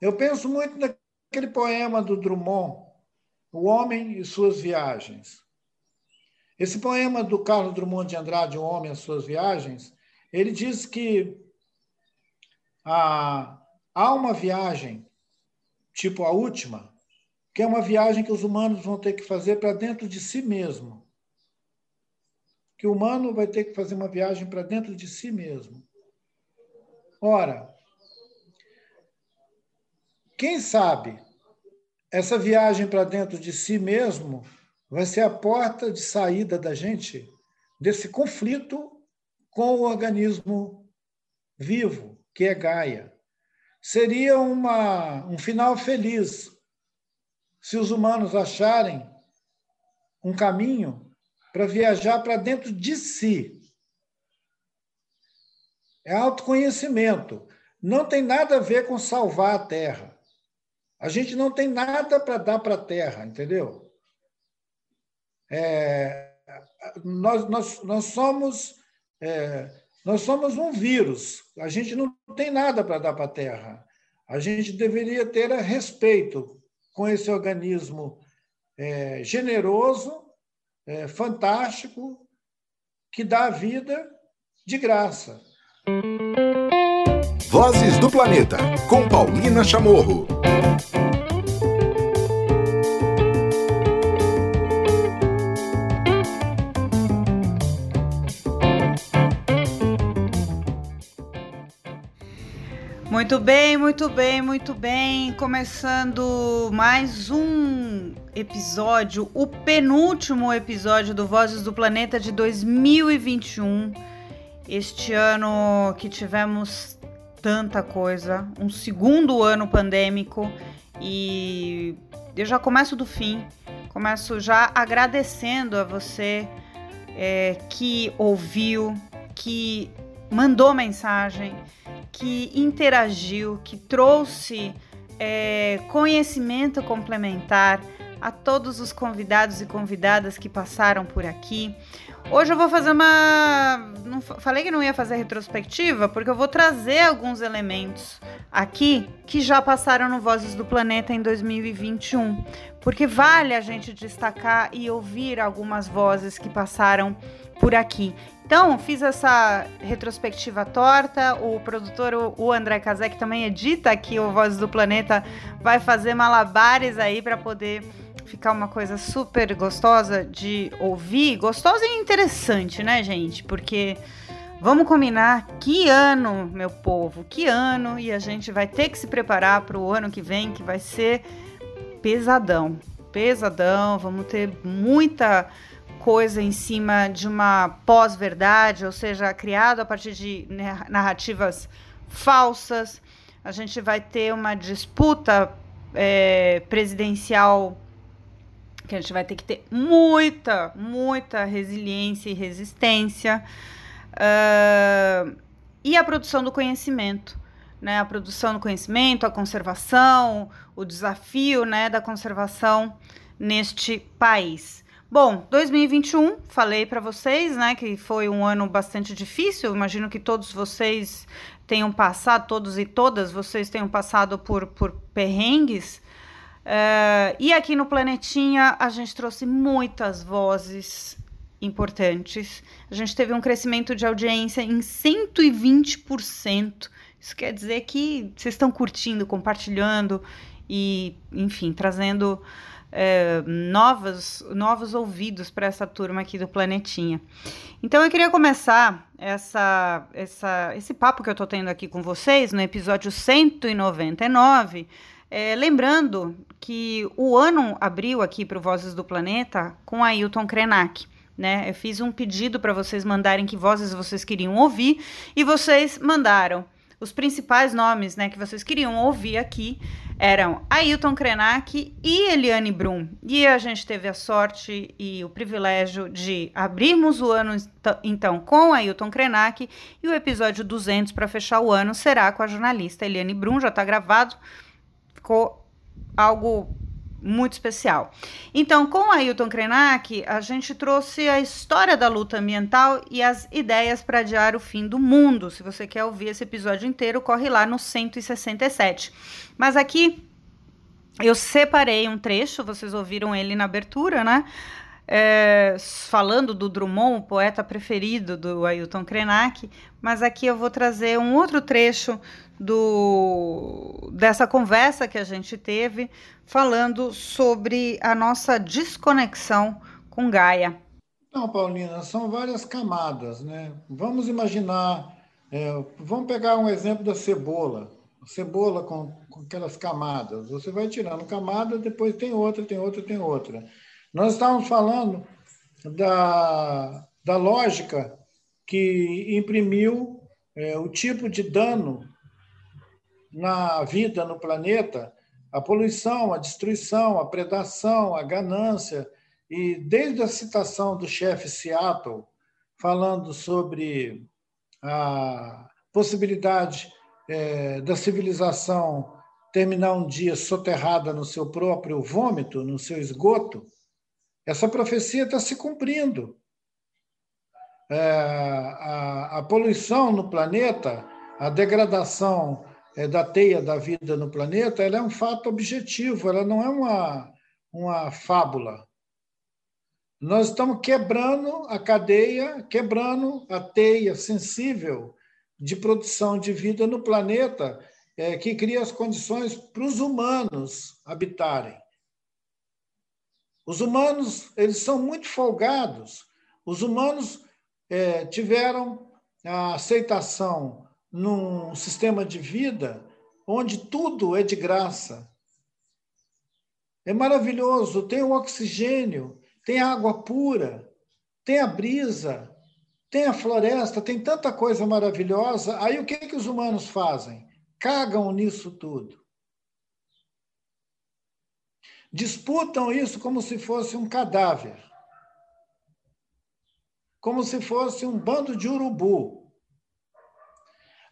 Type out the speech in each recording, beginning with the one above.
Eu penso muito naquele poema do Drummond, O Homem e Suas Viagens. Esse poema do Carlos Drummond de Andrade, O Homem e Suas Viagens, ele diz que há, há uma viagem, tipo a última, que é uma viagem que os humanos vão ter que fazer para dentro de si mesmo. Que o humano vai ter que fazer uma viagem para dentro de si mesmo. Ora, quem sabe essa viagem para dentro de si mesmo vai ser a porta de saída da gente desse conflito com o organismo vivo, que é Gaia. Seria uma, um final feliz se os humanos acharem um caminho para viajar para dentro de si. É autoconhecimento. Não tem nada a ver com salvar a Terra. A gente não tem nada para dar para a Terra, entendeu? É, nós, nós, nós somos é, nós somos um vírus. A gente não tem nada para dar para a Terra. A gente deveria ter respeito com esse organismo é, generoso, é, fantástico, que dá vida de graça. Vozes do Planeta, com Paulina Chamorro. Muito bem, muito bem, muito bem. Começando mais um episódio, o penúltimo episódio do Vozes do Planeta de 2021. Este ano que tivemos tanta coisa, um segundo ano pandêmico e eu já começo do fim. Começo já agradecendo a você é, que ouviu, que mandou mensagem que interagiu, que trouxe é, conhecimento complementar a todos os convidados e convidadas que passaram por aqui. Hoje eu vou fazer uma. Não, falei que não ia fazer retrospectiva, porque eu vou trazer alguns elementos aqui que já passaram no Vozes do Planeta em 2021. Porque vale a gente destacar e ouvir algumas vozes que passaram por aqui. Então, fiz essa retrospectiva torta. O produtor, o André que também edita aqui o Voz do Planeta, vai fazer malabares aí para poder ficar uma coisa super gostosa de ouvir. Gostosa e interessante, né, gente? Porque vamos combinar que ano, meu povo, que ano, e a gente vai ter que se preparar para o ano que vem, que vai ser pesadão. Pesadão, vamos ter muita coisa em cima de uma pós-verdade, ou seja, criado a partir de narrativas falsas. A gente vai ter uma disputa é, presidencial que a gente vai ter que ter muita, muita resiliência e resistência. Uh, e a produção do conhecimento. Né, a produção do conhecimento, a conservação, o desafio né, da conservação neste país. Bom, 2021, falei para vocês, né, que foi um ano bastante difícil. Imagino que todos vocês tenham passado, todos e todas vocês tenham passado por, por perrengues. Uh, e aqui no Planetinha a gente trouxe muitas vozes importantes. A gente teve um crescimento de audiência em 120%. Isso quer dizer que vocês estão curtindo, compartilhando e, enfim, trazendo é, novos, novos ouvidos para essa turma aqui do Planetinha. Então eu queria começar essa, essa, esse papo que eu estou tendo aqui com vocês no episódio 199. É, lembrando que o ano abriu aqui para o Vozes do Planeta com Ailton Krenak. Né? Eu fiz um pedido para vocês mandarem que vozes vocês queriam ouvir e vocês mandaram os principais nomes né, que vocês queriam ouvir aqui eram Ailton Krenak e Eliane Brum. E a gente teve a sorte e o privilégio de abrirmos o ano então com Ailton Krenak e o episódio 200 para fechar o ano será com a jornalista Eliane Brum, já está gravado. Ficou algo muito especial. Então, com Ailton Krenak, a gente trouxe a história da luta ambiental e as ideias para adiar o fim do mundo. Se você quer ouvir esse episódio inteiro, corre lá no 167. Mas aqui eu separei um trecho, vocês ouviram ele na abertura, né? É, falando do Drummond, o poeta preferido do Ailton Krenak, mas aqui eu vou trazer um outro trecho do, dessa conversa que a gente teve, falando sobre a nossa desconexão com Gaia. Não, Paulina, são várias camadas, né? Vamos imaginar, é, vamos pegar um exemplo da cebola, cebola com, com aquelas camadas. Você vai tirando camada, depois tem outra, tem outra, tem outra. Nós estávamos falando da, da lógica que imprimiu é, o tipo de dano na vida no planeta, a poluição, a destruição, a predação, a ganância, e desde a citação do chefe Seattle, falando sobre a possibilidade é, da civilização terminar um dia soterrada no seu próprio vômito, no seu esgoto, essa profecia está se cumprindo. É, a, a, poluição no planeta, a degradação é, da teia da vida no planeta, ela é um fato objetivo, ela não é uma, uma fábula. Nós estamos quebrando a cadeia, quebrando a teia sensível de produção de vida no planeta, é, que cria as condições para os humanos habitarem. Os humanos, eles são muito folgados. Os humanos é, tiveram a aceitação num sistema de vida onde tudo é de graça. É maravilhoso, tem o oxigênio, tem a água pura, tem a brisa, tem a floresta, tem tanta coisa maravilhosa. Aí o que, que os humanos fazem? Cagam nisso tudo disputam isso como se fosse um cadáver, como se fosse um bando de urubu.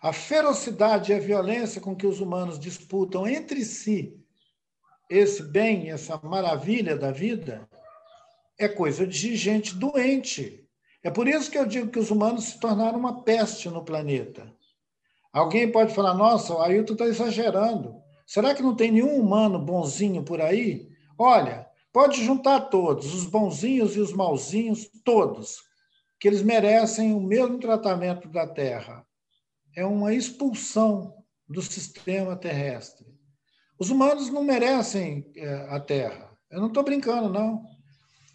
A ferocidade e a violência com que os humanos disputam entre si esse bem, essa maravilha da vida, é coisa de gente doente. É por isso que eu digo que os humanos se tornaram uma peste no planeta. Alguém pode falar: nossa, o Ailton está exagerando. Será que não tem nenhum humano bonzinho por aí? Olha, pode juntar todos, os bonzinhos e os malzinhos, todos, que eles merecem o mesmo tratamento da Terra. É uma expulsão do sistema terrestre. Os humanos não merecem é, a Terra. Eu não estou brincando, não.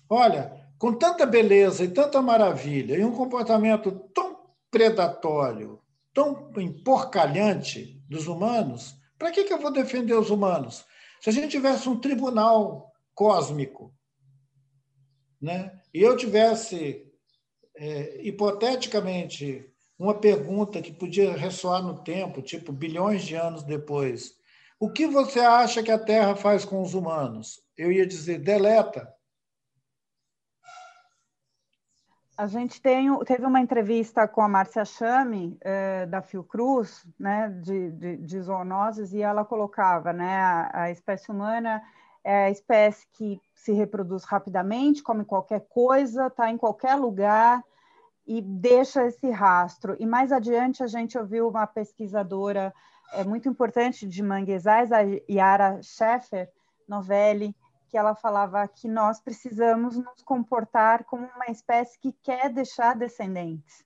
Olha, com tanta beleza e tanta maravilha, e um comportamento tão predatório, tão emporcalhante dos humanos, para que, que eu vou defender os humanos? Se a gente tivesse um tribunal cósmico, né, e eu tivesse, é, hipoteticamente, uma pergunta que podia ressoar no tempo, tipo bilhões de anos depois, o que você acha que a Terra faz com os humanos? Eu ia dizer, deleta. A gente tem, teve uma entrevista com a Márcia Chame, eh, da Fiocruz, né, de, de, de, zoonoses, e ela colocava, né, a, a, espécie humana é a espécie que se reproduz rapidamente, come qualquer coisa, está em qualquer lugar e deixa esse rastro. E mais adiante a gente ouviu uma pesquisadora é, muito importante de manguezais, a Yara Scheffer Novelli, que ela falava que nós precisamos nos comportar como uma espécie que quer deixar descendentes,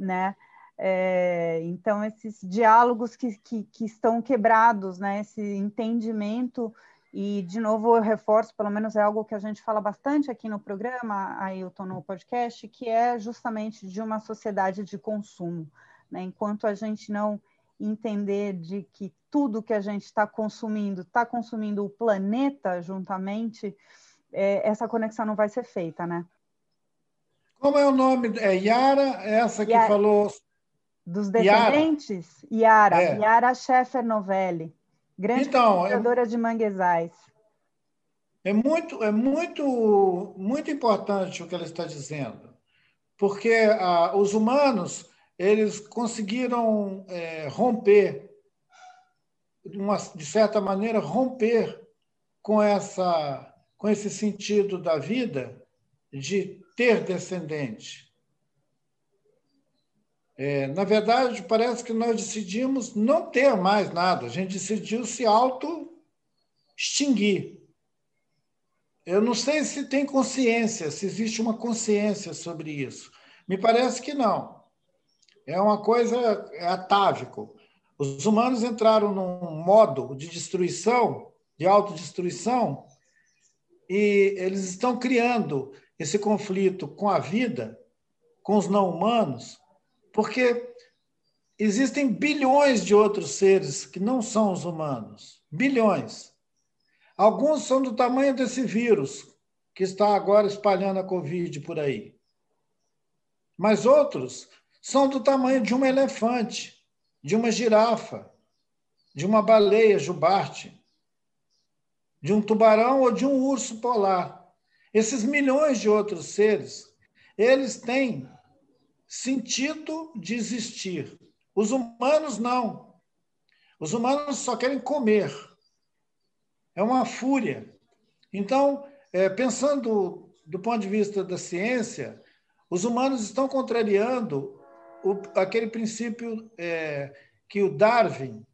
né? É, então, esses diálogos que, que, que, estão quebrados, né? esse entendimento, e, de novo, eu reforço, pelo menos é algo que a gente fala bastante aqui no programa, Ailton, no podcast, que é justamente de uma sociedade de consumo. Né? Enquanto a gente não entender de que tudo que a gente está consumindo está consumindo o planeta juntamente, é, essa conexão não vai ser feita, né? Como é o nome? É Yara, essa que Yara, falou. Dos descendentes? Yara, Yara, é. Yara Scheffer Novelli, grande então, é, de manguezais. É muito, é muito, muito importante o que ela está dizendo, porque ah, os humanos eles conseguiram é, romper, uma, de certa maneira, romper com essa com esse sentido da vida de ter descendente. É, na verdade, parece que nós decidimos não ter mais nada, a gente decidiu se auto-extinguir. Eu não sei se tem consciência, se existe uma consciência sobre isso. Me parece que não. É uma coisa atávico. Os humanos entraram num modo de destruição, de autodestruição, e eles estão criando esse conflito com a vida, com os não humanos, porque existem bilhões de outros seres que não são os humanos. Bilhões. Alguns são do tamanho desse vírus que está agora espalhando a Covid por aí. Mas outros são do tamanho de um elefante, de uma girafa, de uma baleia jubarte, de um tubarão ou de um urso polar. Esses milhões de outros seres, eles têm sentido de existir. Os humanos não. Os humanos só querem comer. É uma fúria. Então, é, pensando do ponto de vista da ciência, os humanos estão contrariando o, aquele princípio é, que o Darwin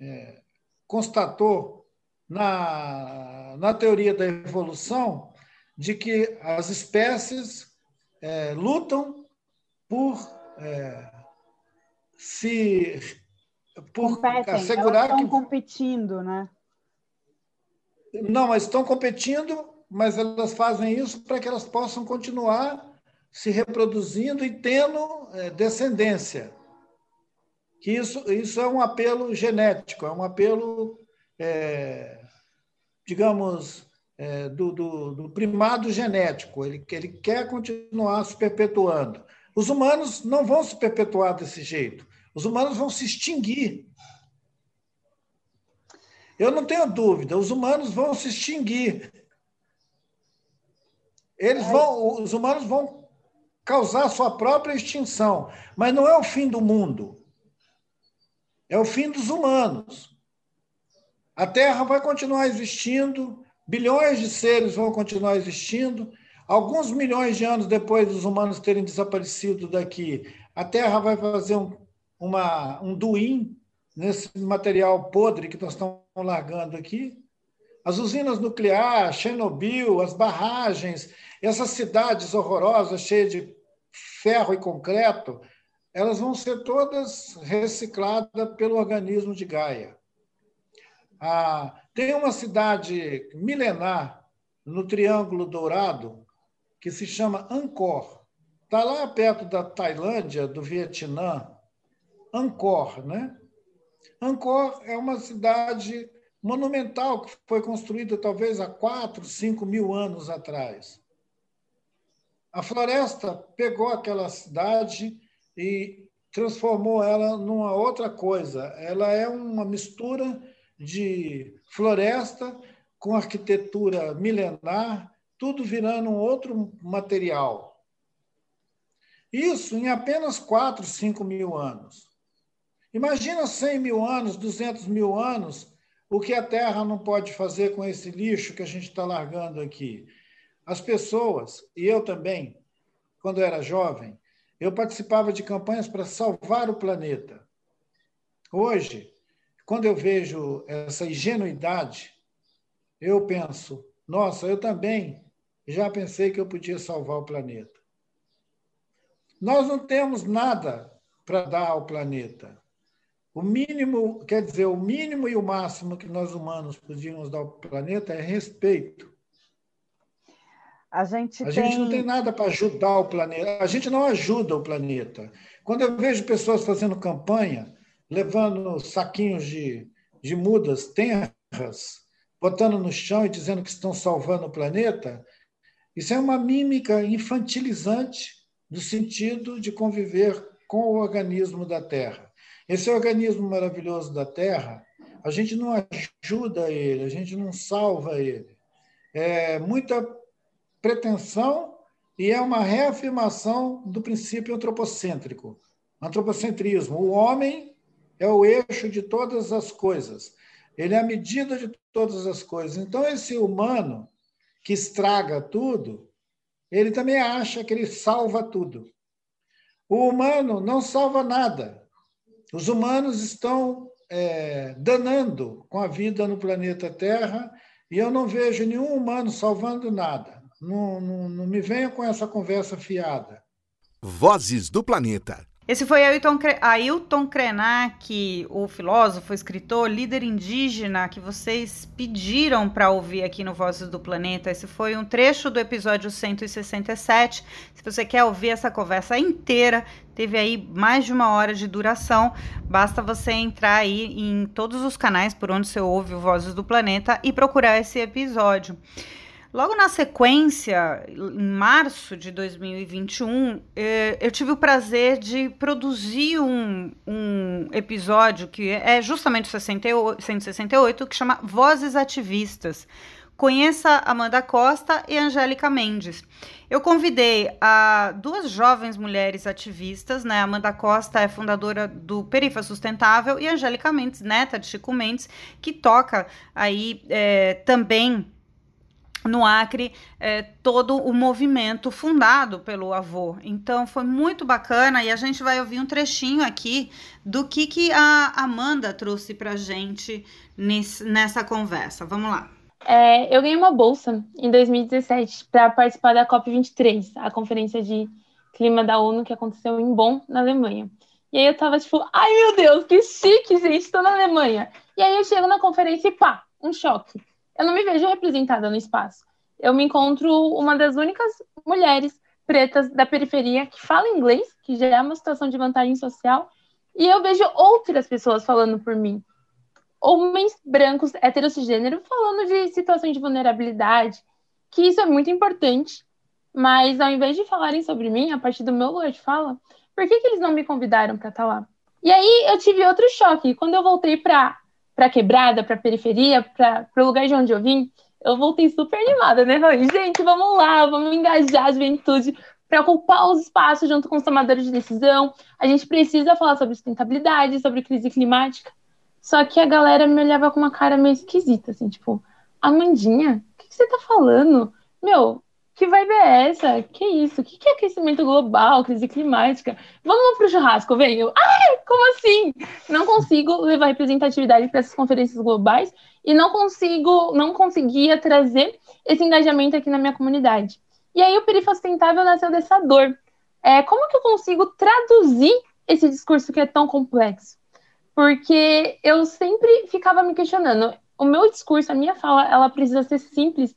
é, constatou na, na teoria da evolução, de que as espécies é, lutam por é, se por Competem, assegurar estão que competindo, né? Não, mas estão competindo, mas elas fazem isso para que elas possam continuar se reproduzindo e tendo é, descendência. Que isso, isso é um apelo genético, é um apelo, é, digamos, é, do, do, do, primado genético. Ele, ele quer continuar se perpetuando. Os humanos não vão se perpetuar desse jeito. Os humanos vão se extinguir. Eu não tenho dúvida, os humanos vão se extinguir. Eles vão, os humanos vão causar sua própria extinção, mas não é o fim do mundo. É o fim dos humanos. A Terra vai continuar existindo, bilhões de seres vão continuar existindo. Alguns milhões de anos depois dos humanos terem desaparecido daqui, a Terra vai fazer um, uma, um duim nesse material podre que nós estamos largando aqui. As usinas nucleares, Chernobyl, as barragens, essas cidades horrorosas cheias de ferro e concreto, elas vão ser todas recicladas pelo organismo de Gaia. Ah, tem uma cidade milenar no Triângulo Dourado que se chama Angkor. Está lá perto da Tailândia, do Vietnã. Angkor, né? Angkor é uma cidade monumental que foi construída talvez há 4, 5 mil anos atrás. A floresta pegou aquela cidade e transformou ela numa outra coisa. Ela é uma mistura de floresta com arquitetura milenar, tudo virando um outro material. Isso em apenas 4, 5 mil anos. Imagina 100 mil anos, 200 mil anos, o que a Terra não pode fazer com esse lixo que a gente está largando aqui? As pessoas, e eu também, quando era jovem, eu participava de campanhas para salvar o planeta. Hoje, quando eu vejo essa ingenuidade, eu penso, nossa, eu também já pensei que eu podia salvar o planeta. Nós não temos nada para dar ao planeta. O mínimo, quer dizer, o mínimo e o máximo que nós humanos podíamos dar ao planeta é respeito. A gente, a tem... gente não tem nada para ajudar o planeta. A gente não ajuda o planeta. Quando eu vejo pessoas fazendo campanha, levando saquinhos de, de mudas tenras, botando no chão e dizendo que estão salvando o planeta, isso é uma mímica infantilizante do sentido de conviver com o organismo da Terra. Esse organismo maravilhoso da Terra, a gente não ajuda ele, a gente não salva ele. É muita pretensão e é uma reafirmação do princípio antropocêntrico, antropocentrismo. O homem é o eixo de todas as coisas. Ele é a medida de todas as coisas. Então, esse humano que estraga tudo, ele também acha que ele salva tudo. O humano não salva nada. Os humanos estão é, danando com a vida no planeta Terra e eu não vejo nenhum humano salvando nada. Não, não, não me venha com essa conversa fiada. Vozes do Planeta. Esse foi Ailton, Ailton Krenak, o filósofo, escritor, líder indígena que vocês pediram para ouvir aqui no Vozes do Planeta. Esse foi um trecho do episódio 167. Se você quer ouvir essa conversa inteira, teve aí mais de uma hora de duração. Basta você entrar aí em todos os canais por onde você ouve o Vozes do Planeta e procurar esse episódio. Logo na sequência, em março de 2021, eh, eu tive o prazer de produzir um, um episódio que é justamente o 168, que chama Vozes Ativistas. Conheça Amanda Costa e Angélica Mendes. Eu convidei a duas jovens mulheres ativistas, né? Amanda Costa é fundadora do Perifa Sustentável e Angélica Mendes, neta de Chico Mendes, que toca aí é, também no Acre é, todo o movimento fundado pelo avô. Então foi muito bacana e a gente vai ouvir um trechinho aqui do que, que a Amanda trouxe para gente nesse, nessa conversa. Vamos lá. É, eu ganhei uma bolsa em 2017 para participar da COP23, a conferência de clima da ONU que aconteceu em Bonn, na Alemanha. E aí eu tava tipo, ai meu Deus, que chique, gente, tô na Alemanha. E aí eu chego na conferência e pá, um choque eu não me vejo representada no espaço. Eu me encontro uma das únicas mulheres pretas da periferia que fala inglês, que já é uma situação de vantagem social, e eu vejo outras pessoas falando por mim. Homens brancos, heterossegênero, falando de situações de vulnerabilidade, que isso é muito importante, mas ao invés de falarem sobre mim, a partir do meu lugar de fala, por que, que eles não me convidaram para estar tá lá? E aí eu tive outro choque. Quando eu voltei para para quebrada, para periferia, para o lugar de onde eu vim, eu voltei super animada, né? Falei, gente, vamos lá, vamos engajar a juventude para ocupar os espaços junto com os tomadores de decisão. A gente precisa falar sobre sustentabilidade, sobre crise climática. Só que a galera me olhava com uma cara meio esquisita, assim, tipo, Amandinha, o que, que você tá falando? Meu, que vibe é essa? Que isso? O que, que é aquecimento global, crise climática? Vamos pro churrasco, venho. Ai, como assim? Não consigo levar representatividade para essas conferências globais e não consigo, não conseguia trazer esse engajamento aqui na minha comunidade. E aí o Perifa Sustentável nasceu dessa dor. É, como que eu consigo traduzir esse discurso que é tão complexo? Porque eu sempre ficava me questionando. O meu discurso, a minha fala, ela precisa ser simples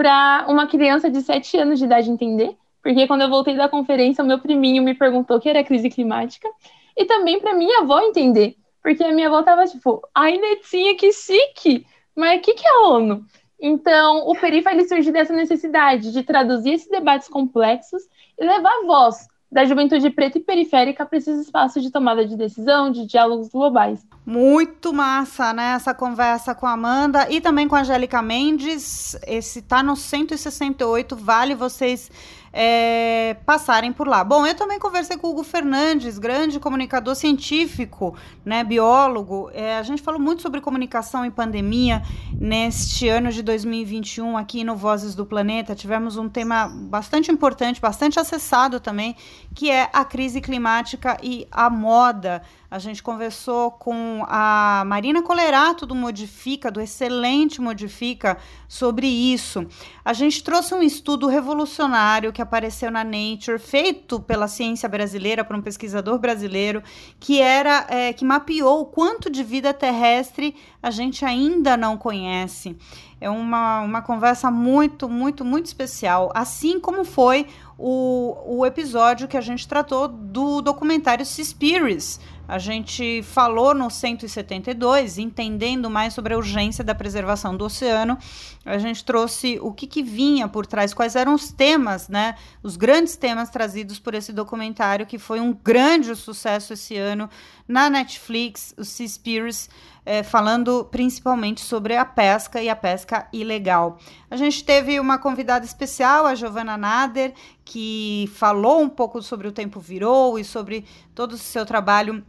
para uma criança de 7 anos de idade entender, porque quando eu voltei da conferência, o meu priminho me perguntou o que era crise climática, e também para minha avó entender, porque a minha avó tava tipo, ai, Netinha, que chique! Mas o que, que é ONU? Então, o Perifa ele surge dessa necessidade de traduzir esses debates complexos e levar voz da juventude preta e periférica para esses espaços de tomada de decisão, de diálogos globais. Muito massa, né? Essa conversa com a Amanda e também com a Angélica Mendes. Esse tá no 168, vale vocês é, passarem por lá. Bom, eu também conversei com o Hugo Fernandes, grande comunicador científico, né, biólogo. É, a gente falou muito sobre comunicação e pandemia neste ano de 2021 aqui no Vozes do Planeta. Tivemos um tema bastante importante, bastante acessado também, que é a crise climática e a moda. A gente conversou com a Marina Colerato do Modifica, do excelente Modifica, sobre isso. A gente trouxe um estudo revolucionário que apareceu na Nature, feito pela ciência brasileira, por um pesquisador brasileiro, que era é, que mapeou o quanto de vida terrestre a gente ainda não conhece. É uma, uma conversa muito, muito, muito especial. Assim como foi o, o episódio que a gente tratou do documentário Seaspiracy, a gente falou no 172, entendendo mais sobre a urgência da preservação do oceano. A gente trouxe o que, que vinha por trás, quais eram os temas, né? Os grandes temas trazidos por esse documentário, que foi um grande sucesso esse ano na Netflix, o Seaspiracy, é, falando principalmente sobre a pesca e a pesca ilegal. A gente teve uma convidada especial, a Giovanna Nader, que falou um pouco sobre o Tempo Virou e sobre todo o seu trabalho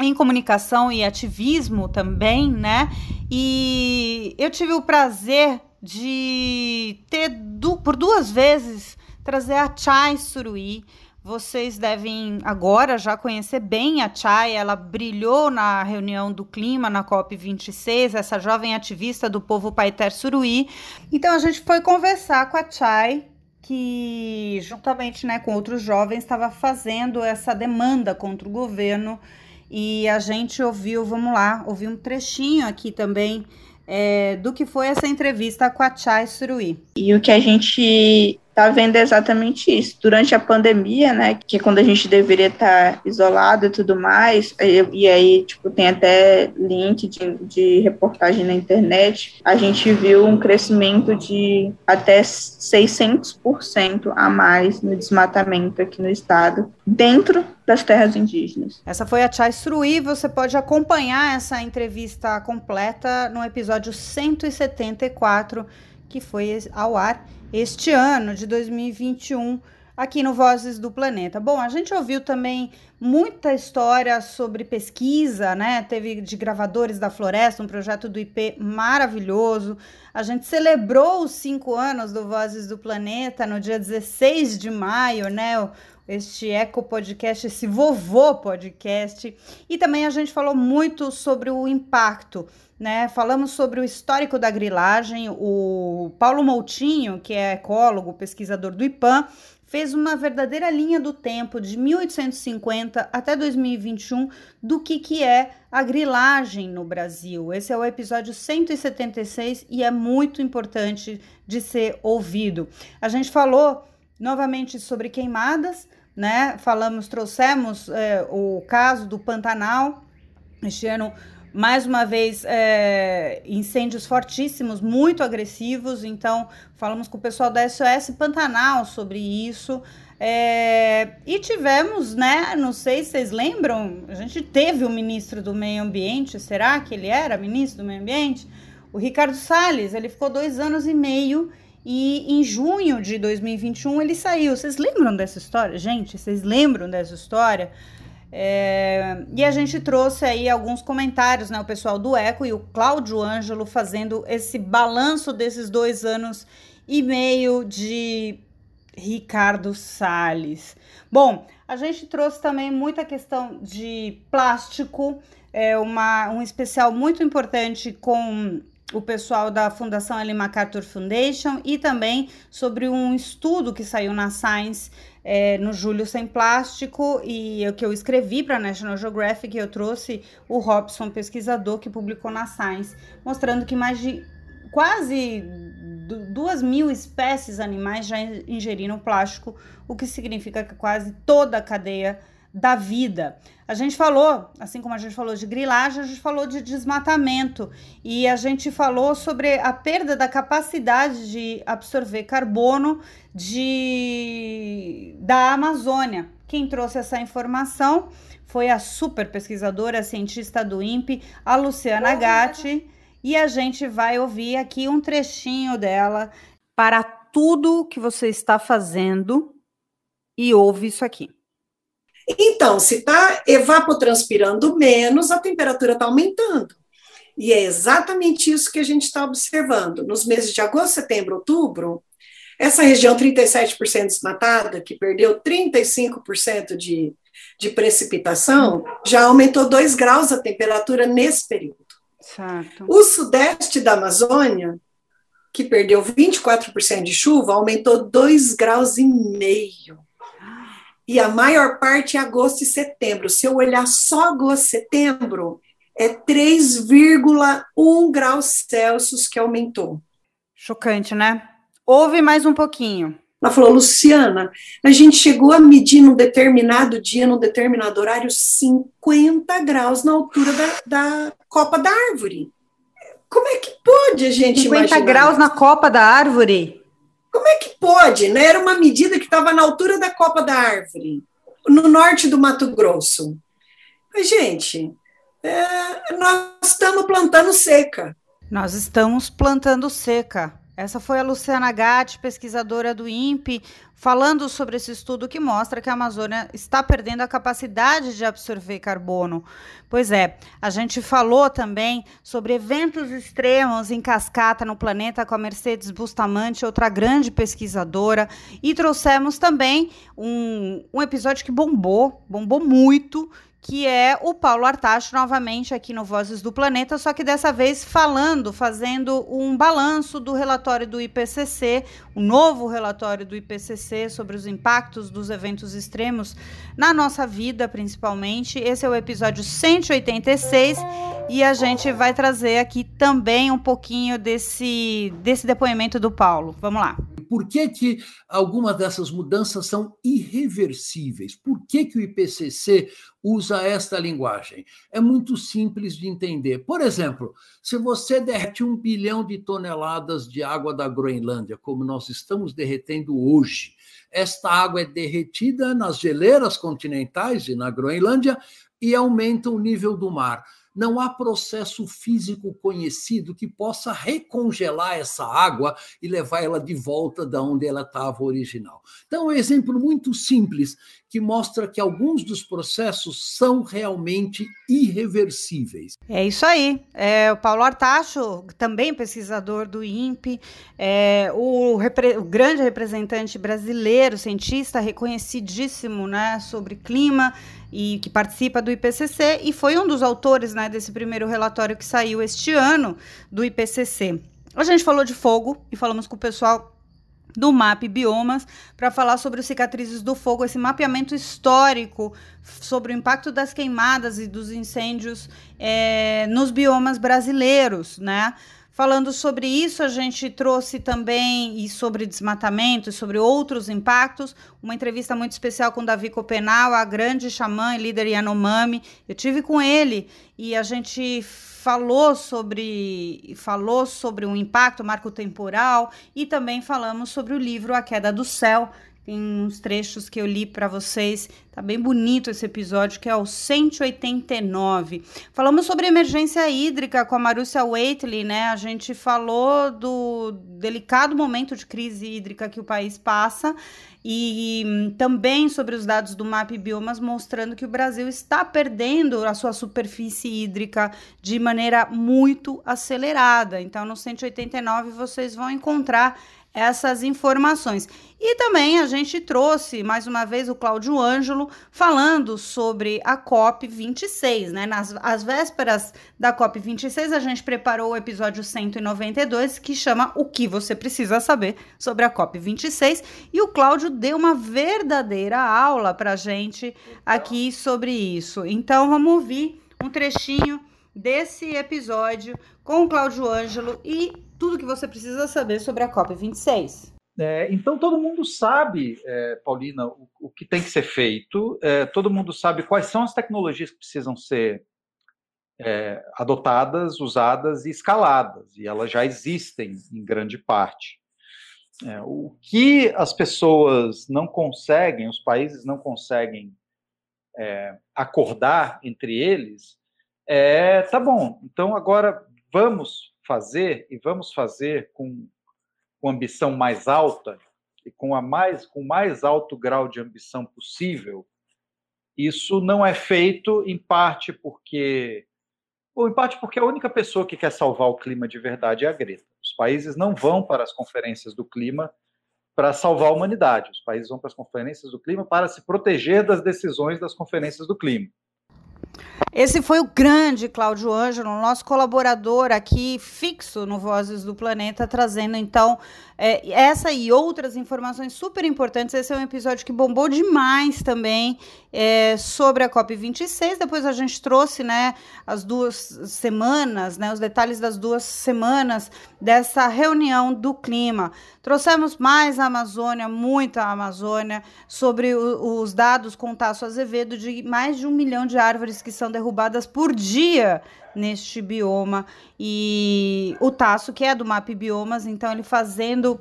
em comunicação e ativismo também, né? E eu tive o prazer de ter du por duas vezes trazer a Chai Suruí. Vocês devem agora já conhecer bem a Chai, ela brilhou na reunião do clima na COP26, essa jovem ativista do povo Paiter Suruí. Então a gente foi conversar com a Chai, que juntamente né, com outros jovens estava fazendo essa demanda contra o governo e a gente ouviu, vamos lá, ouviu um trechinho aqui também é, do que foi essa entrevista com a Chai Suruí. E o que a gente está vendo exatamente isso. Durante a pandemia, né, que é quando a gente deveria estar tá isolado e tudo mais, e, e, aí, tipo, tem até link de, de reportagem na internet, a gente viu um crescimento de até 600% a mais no desmatamento aqui no estado, dentro das terras indígenas. Essa foi a Chai Sruí. Você pode acompanhar essa entrevista completa no episódio 174, que foi ao ar este ano de 2021 aqui no Vozes do Planeta. Bom, a gente ouviu também muita história sobre pesquisa, né? Teve de gravadores da floresta, um projeto do IP maravilhoso. A gente celebrou os cinco anos do Vozes do Planeta no dia 16 de maio, né? Este Eco Podcast, esse vovô podcast. E também a gente falou muito sobre o impacto, né? Falamos sobre o histórico da grilagem. O Paulo Moutinho, que é ecólogo, pesquisador do IPAM, fez uma verdadeira linha do tempo de 1850 até 2021 do que, que é a grilagem no Brasil. Esse é o episódio 176 e é muito importante de ser ouvido. A gente falou novamente sobre queimadas, né? Falamos, trouxemos é, o caso do Pantanal. Este ano, mais uma vez, é, incêndios fortíssimos, muito agressivos. Então, falamos com o pessoal da SOS Pantanal sobre isso. É, e tivemos, né? Não sei se vocês lembram, a gente teve o ministro do Meio Ambiente, será que ele era ministro do Meio Ambiente? O Ricardo Salles, ele ficou dois anos e meio e em junho de 2021 ele saiu. Vocês lembram dessa história? Gente, vocês lembram dessa história? É, e a gente trouxe aí alguns comentários, né? O pessoal do Eco e o Cláudio Ângelo fazendo esse balanço desses dois anos e meio de Ricardo Salles. Bom, a gente trouxe também muita questão de plástico, é uma, um especial muito importante com o pessoal da Fundação Ellen MacArthur Foundation e também sobre um estudo que saiu na Science é, no Julho Sem Plástico e que eu escrevi para a National Geographic, eu trouxe o Robson, pesquisador, que publicou na Science, mostrando que mais de quase duas mil espécies animais já ingeriram plástico, o que significa que quase toda a cadeia da vida. A gente falou, assim como a gente falou de grilagem, a gente falou de desmatamento e a gente falou sobre a perda da capacidade de absorver carbono de, da Amazônia. Quem trouxe essa informação foi a super pesquisadora, a cientista do INPE, a Luciana Gatti, e a gente vai ouvir aqui um trechinho dela para tudo que você está fazendo e ouve isso aqui. Então, se está evapotranspirando menos, a temperatura está aumentando. E é exatamente isso que a gente está observando. Nos meses de agosto, setembro, outubro, essa região 37% desmatada, que perdeu 35% de, de precipitação, já aumentou 2 graus a temperatura nesse período. Certo. O sudeste da Amazônia, que perdeu 24% de chuva, aumentou 2 graus e meio e a maior parte é agosto e setembro. Se eu olhar só agosto e setembro, é 3,1 graus Celsius que aumentou. Chocante, né? Ouve mais um pouquinho. Ela falou, Luciana, a gente chegou a medir num determinado dia, num determinado horário, 50 graus na altura da, da copa da árvore. Como é que pode a gente 50 imaginar? 50 graus na copa da árvore? Como é que pode? Né? Era uma medida que estava na altura da copa da árvore, no norte do Mato Grosso. Mas, gente, é, nós estamos plantando seca. Nós estamos plantando seca. Essa foi a Luciana Gatti, pesquisadora do INPE, falando sobre esse estudo que mostra que a Amazônia está perdendo a capacidade de absorver carbono. Pois é, a gente falou também sobre eventos extremos em cascata no planeta com a Mercedes Bustamante, outra grande pesquisadora, e trouxemos também um, um episódio que bombou, bombou muito, que é o Paulo Artacho novamente aqui no Vozes do Planeta, só que dessa vez falando, fazendo um balanço do relatório do IPCC, o novo relatório do IPCC sobre os impactos dos eventos extremos na nossa vida, principalmente. Esse é o episódio 186 e a gente vai trazer aqui também um pouquinho desse desse depoimento do Paulo. Vamos lá. Por que, que algumas dessas mudanças são irreversíveis? Por que, que o IPCC usa esta linguagem? É muito simples de entender. Por exemplo, se você derrete um bilhão de toneladas de água da Groenlândia, como nós estamos derretendo hoje, esta água é derretida nas geleiras continentais e na Groenlândia e aumenta o nível do mar não há processo físico conhecido que possa recongelar essa água e levar ela de volta da onde ela estava original. Então, é um exemplo muito simples que mostra que alguns dos processos são realmente irreversíveis. É isso aí. É, o Paulo Artacho, também pesquisador do INPE, é, o, o, grande representante brasileiro, cientista reconhecidíssimo né, sobre clima e que participa do IPCC e foi um dos autores né, desse primeiro relatório que saiu este ano do IPCC. A gente falou de fogo e falamos com o pessoal do MAP Biomas para falar sobre os cicatrizes do fogo, esse mapeamento histórico sobre o impacto das queimadas e dos incêndios é, nos biomas brasileiros, né? Falando sobre isso, a gente trouxe também, e sobre desmatamento, e sobre outros impactos, uma entrevista muito especial com Davi Copenal, a grande xamã e líder Yanomami. Eu tive com ele e a gente falou sobre falou sobre o impacto marco temporal e também falamos sobre o livro A Queda do Céu, tem uns trechos que eu li para vocês. Tá bem bonito esse episódio, que é o 189. Falamos sobre emergência hídrica com a Marúcia Waitley, né? A gente falou do delicado momento de crise hídrica que o país passa e hum, também sobre os dados do MAP Biomas mostrando que o Brasil está perdendo a sua superfície hídrica de maneira muito acelerada. Então, no 189 vocês vão encontrar essas informações. E também a gente trouxe mais uma vez o Cláudio Ângelo falando sobre a COP 26, né? Nas as vésperas da COP 26, a gente preparou o episódio 192 que chama O que você precisa saber sobre a COP 26 e o Cláudio deu uma verdadeira aula pra gente aqui sobre isso. Então vamos ouvir um trechinho desse episódio com o Cláudio Ângelo e tudo que você precisa saber sobre a COP26. É, então todo mundo sabe, é, Paulina, o, o, que tem que ser feito, é, todo mundo sabe quais são as tecnologias que precisam ser é, adotadas, usadas e escaladas, e elas já existem em grande parte. É, o que as pessoas não conseguem, os países não conseguem é, acordar entre eles, é tá bom, então agora vamos fazer e vamos fazer com, com ambição mais alta e com a mais com o mais alto grau de ambição possível. Isso não é feito em parte porque ou em parte porque a única pessoa que quer salvar o clima de verdade é a Greta. Os países não vão para as conferências do clima para salvar a humanidade. Os países vão para as conferências do clima para se proteger das decisões das conferências do clima. Esse foi o grande Cláudio Ângelo, nosso colaborador aqui fixo no Vozes do Planeta, trazendo então é, essa e outras informações super importantes. Esse é um episódio que bombou demais também é, sobre a COP26. Depois a gente trouxe né, as duas semanas, né, os detalhes das duas semanas dessa reunião do clima. Trouxemos mais a Amazônia, muita Amazônia, sobre o, os dados com Tasso Azevedo de mais de um milhão de árvores que são derrubadas por dia neste bioma. E o Tasso, que é do MAP Biomas, então ele fazendo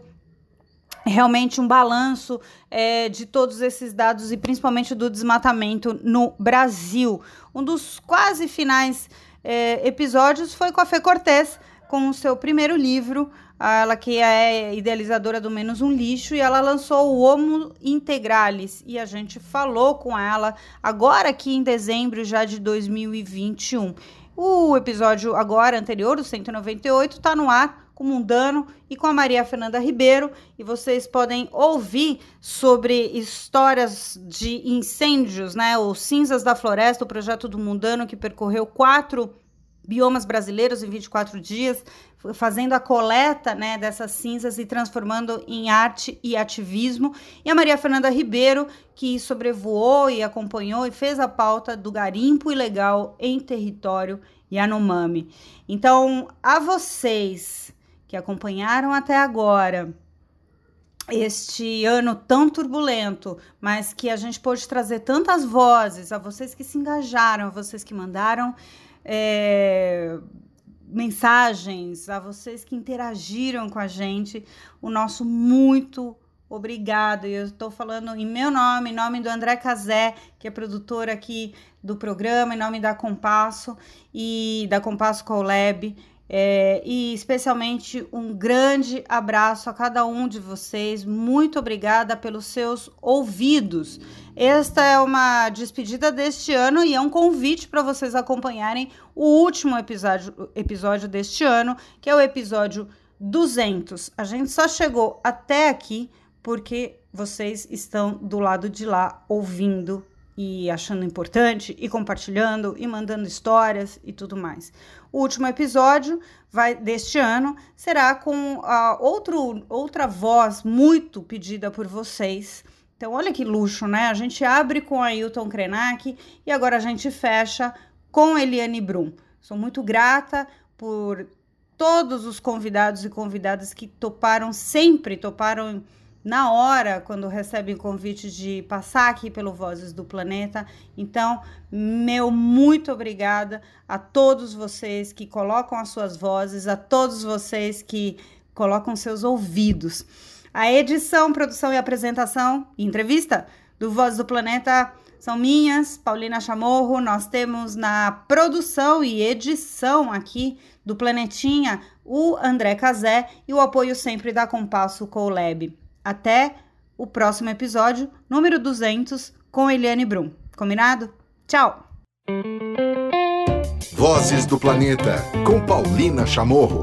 realmente um balanço é, de todos esses dados e principalmente do desmatamento no Brasil. Um dos quase finais é, episódios foi com a Fê Cortez, com o seu primeiro livro, ela que é idealizadora do Menos um Lixo, e ela lançou o Homo Integralis, e a gente falou com ela agora aqui em dezembro já de 2021. O episódio agora anterior, o 198, está no ar com o Mundano e com a Maria Fernanda Ribeiro, e vocês podem ouvir sobre histórias de incêndios, né? Os Cinzas da Floresta, o projeto do Mundano que percorreu quatro biomas brasileiros em 24 dias, fazendo a coleta né, dessas cinzas e transformando em arte e ativismo. E a Maria Fernanda Ribeiro, que sobrevoou e acompanhou e fez a pauta do garimpo ilegal em território Yanomami. Então, a vocês que acompanharam até agora, este ano tão turbulento, mas que a gente pôde trazer tantas vozes, a vocês que se engajaram, a vocês que mandaram é, mensagens, a vocês que interagiram com a gente, o nosso muito obrigado. E eu estou falando em meu nome, em nome do André Cazé, que é produtor aqui do programa, em nome da Compasso e da Compasso Colab. É, e especialmente um grande abraço a cada um de vocês. Muito obrigada pelos seus ouvidos. Esta é uma despedida deste ano e é um convite para vocês acompanharem o último episódio, episódio deste ano, que é o episódio 200. A gente só chegou até aqui porque vocês estão do lado de lá ouvindo e achando importante e compartilhando e mandando histórias e tudo mais. O último episódio vai deste ano será com uh, outro, outra voz muito pedida por vocês. Então, olha que luxo, né? A gente abre com Ailton Krenak e agora a gente fecha com Eliane Brum. Sou muito grata por todos os convidados e convidadas que toparam sempre, toparam na hora quando recebem o convite de passar aqui pelo Vozes do Planeta. Então, meu muito obrigada a todos vocês que colocam as suas vozes, a todos vocês que colocam seus ouvidos. A edição, produção e apresentação entrevista do Voz do Planeta são minhas, Paulina Chamorro. Nós temos na produção e edição aqui do Planetinha o André Cazé e o apoio sempre da Compasso Colab. Até o próximo episódio, número 200, com Eliane Brum. Combinado? Tchau! Vozes do Planeta, com Paulina Chamorro.